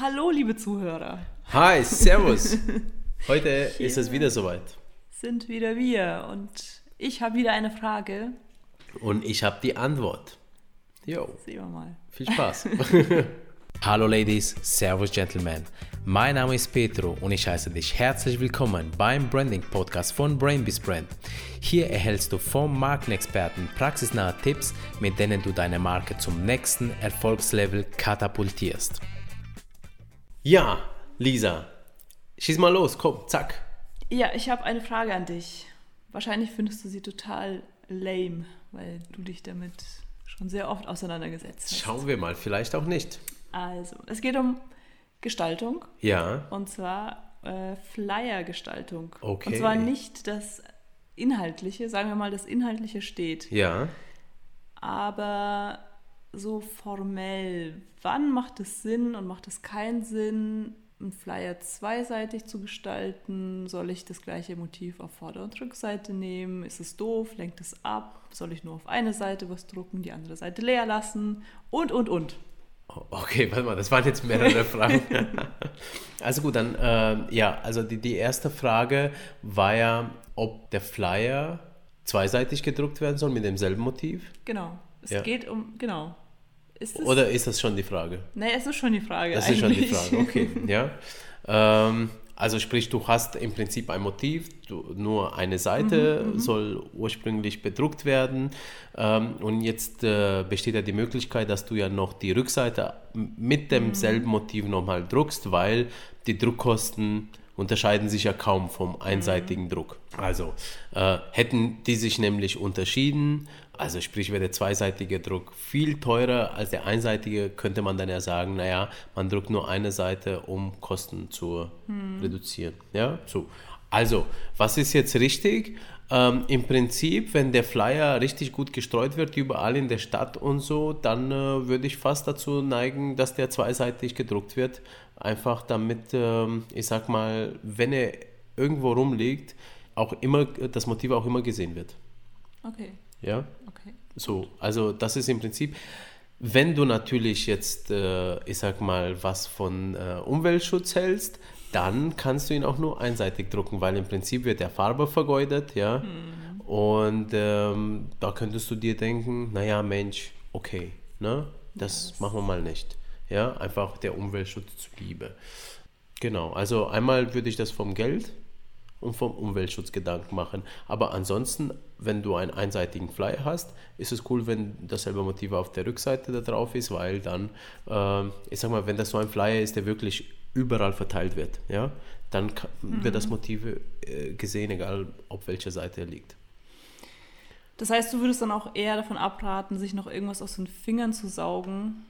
Hallo, liebe Zuhörer. Hi, Servus. Heute ist es wieder soweit. Sind wieder wir und ich habe wieder eine Frage. Und ich habe die Antwort. Jo. Sehen wir mal. Viel Spaß. Hallo Ladies, Servus Gentlemen. Mein Name ist Petro und ich heiße dich herzlich willkommen beim Branding Podcast von Brainbees Brand. Hier erhältst du vom Markenexperten praxisnahe Tipps, mit denen du deine Marke zum nächsten Erfolgslevel katapultierst. Ja, Lisa, schieß mal los, komm, zack. Ja, ich habe eine Frage an dich. Wahrscheinlich findest du sie total lame, weil du dich damit schon sehr oft auseinandergesetzt hast. Schauen wir mal, vielleicht auch nicht. Also, es geht um Gestaltung. Ja. Und zwar äh, Flyer-Gestaltung. Okay. Und zwar nicht das Inhaltliche, sagen wir mal, das Inhaltliche steht. Ja. Aber so formell, wann macht es Sinn und macht es keinen Sinn, einen Flyer zweiseitig zu gestalten? Soll ich das gleiche Motiv auf Vorder- und Rückseite nehmen? Ist es doof? Lenkt es ab? Soll ich nur auf eine Seite was drucken, die andere Seite leer lassen? Und, und, und. Okay, warte mal, das waren jetzt mehrere Fragen. also gut, dann, äh, ja, also die, die erste Frage war ja, ob der Flyer zweiseitig gedruckt werden soll mit demselben Motiv. Genau. Es Ja. geht um, genau. Ist es, Oder ist das schon die Frage? Nee, es ist schon die Frage. Das ist schon die eigentlich. Frage, okay. Ja. Ähm, also sprich, du hast im Prinzip ein Motiv, du, nur eine Seite Mhm, soll ursprünglich bedruckt werden ähm, und jetzt äh, besteht ja die Möglichkeit, dass du ja noch die Rückseite mit demselben Mhm. Motiv nochmal druckst, weil die Druckkosten unterscheiden sich ja kaum vom einseitigen Druck. Also äh, hätten die sich nämlich unterschieden, also sprich wäre der zweiseitige Druck viel teurer als der einseitige, könnte man dann ja sagen, naja, man druckt nur eine Seite, um Kosten zu reduzieren. Ja, so. Also, was ist jetzt richtig? Ähm, Im Prinzip, wenn der Flyer richtig gut gestreut wird, überall in der Stadt und so, dann äh, würde ich fast dazu neigen, dass der zweiseitig gedruckt wird. Einfach damit, ähm, ich sag mal, wenn er irgendwo rumliegt, auch immer, das Motiv auch immer gesehen wird. Okay, Ja? okay. So, also das ist im Prinzip, wenn du natürlich jetzt, äh, ich sag mal, was von äh, Umweltschutz hältst, dann kannst du ihn auch nur einseitig drucken, weil im Prinzip wird der Farbe vergeudet, ja. Und ähm, da könntest du dir denken, naja, Mensch, okay, ne? Das machen wir mal nicht. Ja, einfach der Umweltschutz zuliebe. Genau, also einmal würde ich das vom Geld und vom Umweltschutz Gedanken machen. Aber ansonsten, wenn du einen einseitigen Flyer hast, ist es cool, wenn dasselbe Motiv auf der Rückseite da drauf ist, weil dann, äh, ich sag mal, wenn das so ein Flyer ist, der wirklich überall verteilt wird, ja, dann ka- wird das Motiv äh, gesehen, egal auf welcher Seite er liegt. Das heißt, du würdest dann auch eher davon abraten, sich noch irgendwas aus den Fingern zu saugen,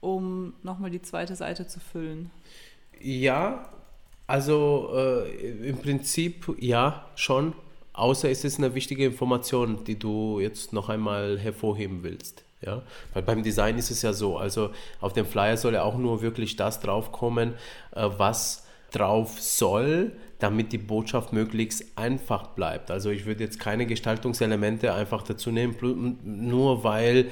um nochmal die zweite Seite zu füllen. Ja, also äh, im Prinzip ja, schon. Außer es ist eine wichtige Information, die du jetzt noch einmal hervorheben willst. Ja? Weil beim Design ist es ja so, also auf dem Flyer soll ja auch nur wirklich das draufkommen, äh, was drauf soll, damit die Botschaft möglichst einfach bleibt. Also ich würde jetzt keine Gestaltungselemente einfach dazu nehmen, nur weil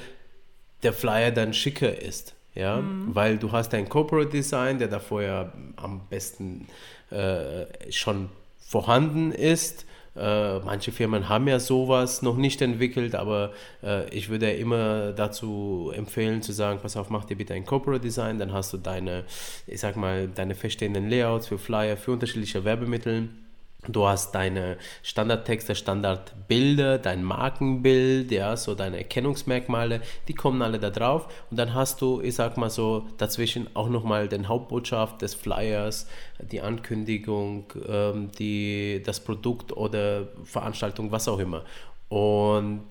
der Flyer dann schicker ist. Ja, weil du hast ein Corporate Design, der da vorher am besten äh, schon vorhanden ist. Äh, manche Firmen haben ja sowas noch nicht entwickelt, aber äh, ich würde immer dazu empfehlen zu sagen, pass auf, mach dir bitte ein Corporate Design, dann hast du deine, ich sag mal, deine feststehenden Layouts für Flyer, für unterschiedliche Werbemittel. Du hast deine Standardtexte, Standardbilder, dein Markenbild, ja, so deine Erkennungsmerkmale, die kommen alle da drauf. Und dann hast du, ich sag mal so, dazwischen auch nochmal den Hauptbotschaft des Flyers, die Ankündigung, ähm, die, das Produkt oder Veranstaltung, was auch immer. Und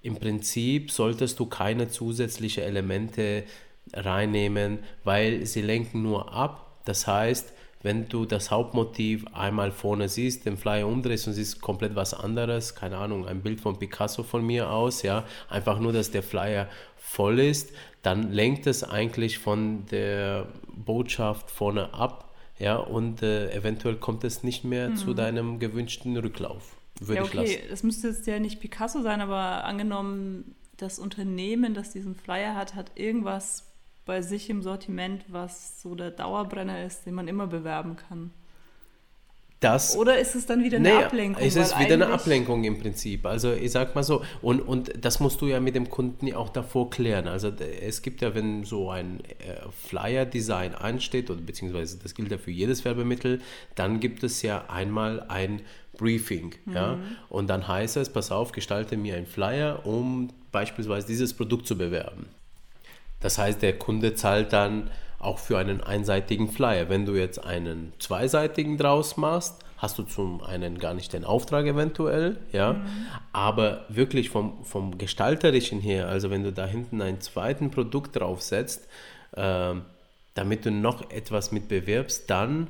im Prinzip solltest du keine zusätzlichen Elemente reinnehmen, weil sie lenken nur ab. Das heißt, wenn du das Hauptmotiv einmal vorne siehst, den Flyer umdrehst und siehst komplett was anderes, keine Ahnung, ein Bild von Picasso von mir aus, ja, einfach nur, dass der Flyer voll ist, dann lenkt es eigentlich von der Botschaft vorne ab, ja, und äh, eventuell kommt es nicht mehr zu deinem gewünschten Rücklauf. Würde ja, ich lassen. okay, es müsste jetzt ja nicht Picasso sein, aber angenommen, das Unternehmen, das diesen Flyer hat, hat irgendwas bei sich im Sortiment, was so der Dauerbrenner ist, den man immer bewerben kann? Das, Oder ist es dann wieder eine naja, Ablenkung? Es ist wieder eine Ablenkung im Prinzip. Also ich sag mal so, und, und das musst du ja mit dem Kunden auch davor klären. Also es gibt ja, wenn so ein äh, Flyer-Design ansteht, oder beziehungsweise das gilt ja für jedes Werbemittel, dann gibt es ja einmal ein Briefing. Ja? Und dann heißt es, pass auf, gestalte mir einen Flyer, um beispielsweise dieses Produkt zu bewerben. Das heißt, der Kunde zahlt dann auch für einen einseitigen Flyer. Wenn du jetzt einen zweiseitigen draus machst, hast du zum einen gar nicht den Auftrag eventuell, ja, aber wirklich vom, vom Gestalterischen her, also wenn du da hinten einen zweiten Produkt draufsetzt, ähm, damit du noch etwas mit bewirbst, dann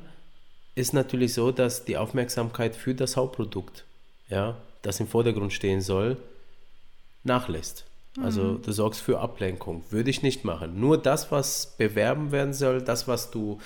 ist natürlich so, dass die Aufmerksamkeit für das Hauptprodukt, ja, das im Vordergrund stehen soll, nachlässt. Also du sorgst für Ablenkung. Würde ich nicht machen. Nur das, was bewerben werden soll, das, was du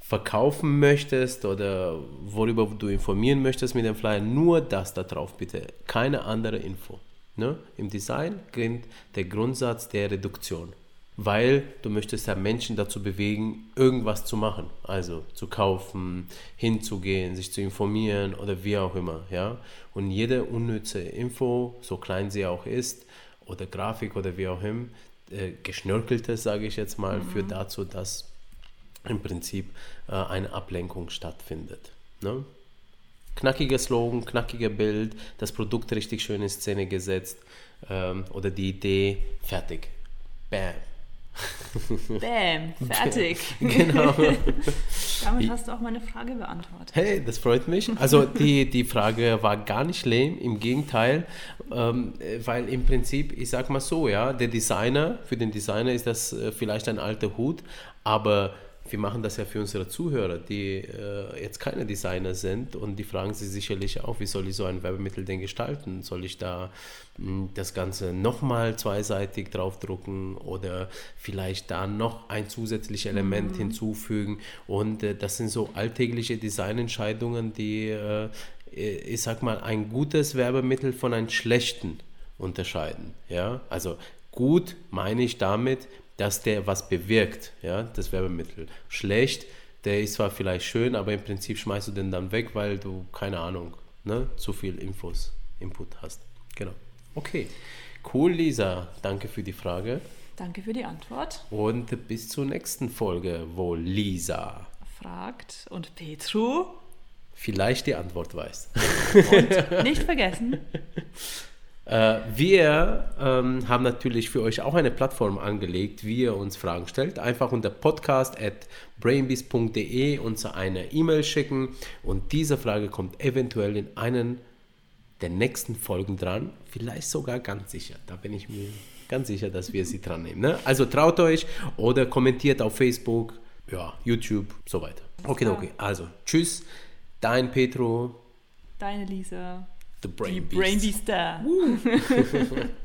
verkaufen möchtest oder worüber du informieren möchtest mit dem Flyer, nur das da drauf bitte. Keine andere Info. Ne? Im Design gilt der Grundsatz der Reduktion. Weil du möchtest ja Menschen dazu bewegen, irgendwas zu machen. Also zu kaufen, hinzugehen, sich zu informieren oder wie auch immer. Ja? Und jede unnütze Info, so klein sie auch ist, oder Grafik oder wie auch immer, äh, geschnörkeltes, sage ich jetzt mal, führt dazu, dass im Prinzip äh, eine Ablenkung stattfindet. Ne? Knackiger Slogan, knackiger Bild, das Produkt richtig schön in Szene gesetzt ähm, oder die Idee, fertig. Bam. Bäm, fertig. Genau. Damit hast du auch meine Frage beantwortet. Hey, das freut mich. Also die, die Frage war gar nicht lame, im Gegenteil, ähm, äh, weil im Prinzip, ich sag mal so, ja, der Designer, für den Designer ist das äh, vielleicht ein alter Hut, aber wir machen das ja für unsere Zuhörer, die äh, jetzt keine Designer sind und die fragen sich sicherlich auch, wie soll ich so ein Werbemittel denn gestalten? Soll ich da mh, das Ganze nochmal zweiseitig draufdrucken oder vielleicht da noch ein zusätzliches Element hinzufügen? Und äh, das sind so alltägliche Designentscheidungen, die, äh, ich sag mal, ein gutes Werbemittel von einem schlechten unterscheiden. Ja? Also gut meine ich damit, dass der was bewirkt, ja, das Werbemittel. Schlecht, der ist zwar vielleicht schön, aber im Prinzip schmeißt du den dann weg, weil du, keine Ahnung, ne, zu viel Infos, Input hast. Genau. Okay. Cool, Lisa. Danke für die Frage. Danke für die Antwort. Und bis zur nächsten Folge, wo Lisa Fragt und Petru. vielleicht die Antwort weiß. Und nicht vergessen, Äh, wir ähm, haben natürlich für euch auch eine Plattform angelegt, wie ihr uns Fragen stellt. Einfach unter podcast at brainbees.de uns eine E-Mail schicken und diese Frage kommt eventuell in einen der nächsten Folgen dran. Vielleicht sogar ganz sicher. Da bin ich mir ganz sicher, dass wir sie dran nehmen. Ne? Also traut euch oder kommentiert auf Facebook, ja, YouTube, so weiter. Okay, okay. Also tschüss, dein Petro, deine Lisa, the Brain die Beast. Brain Beast da.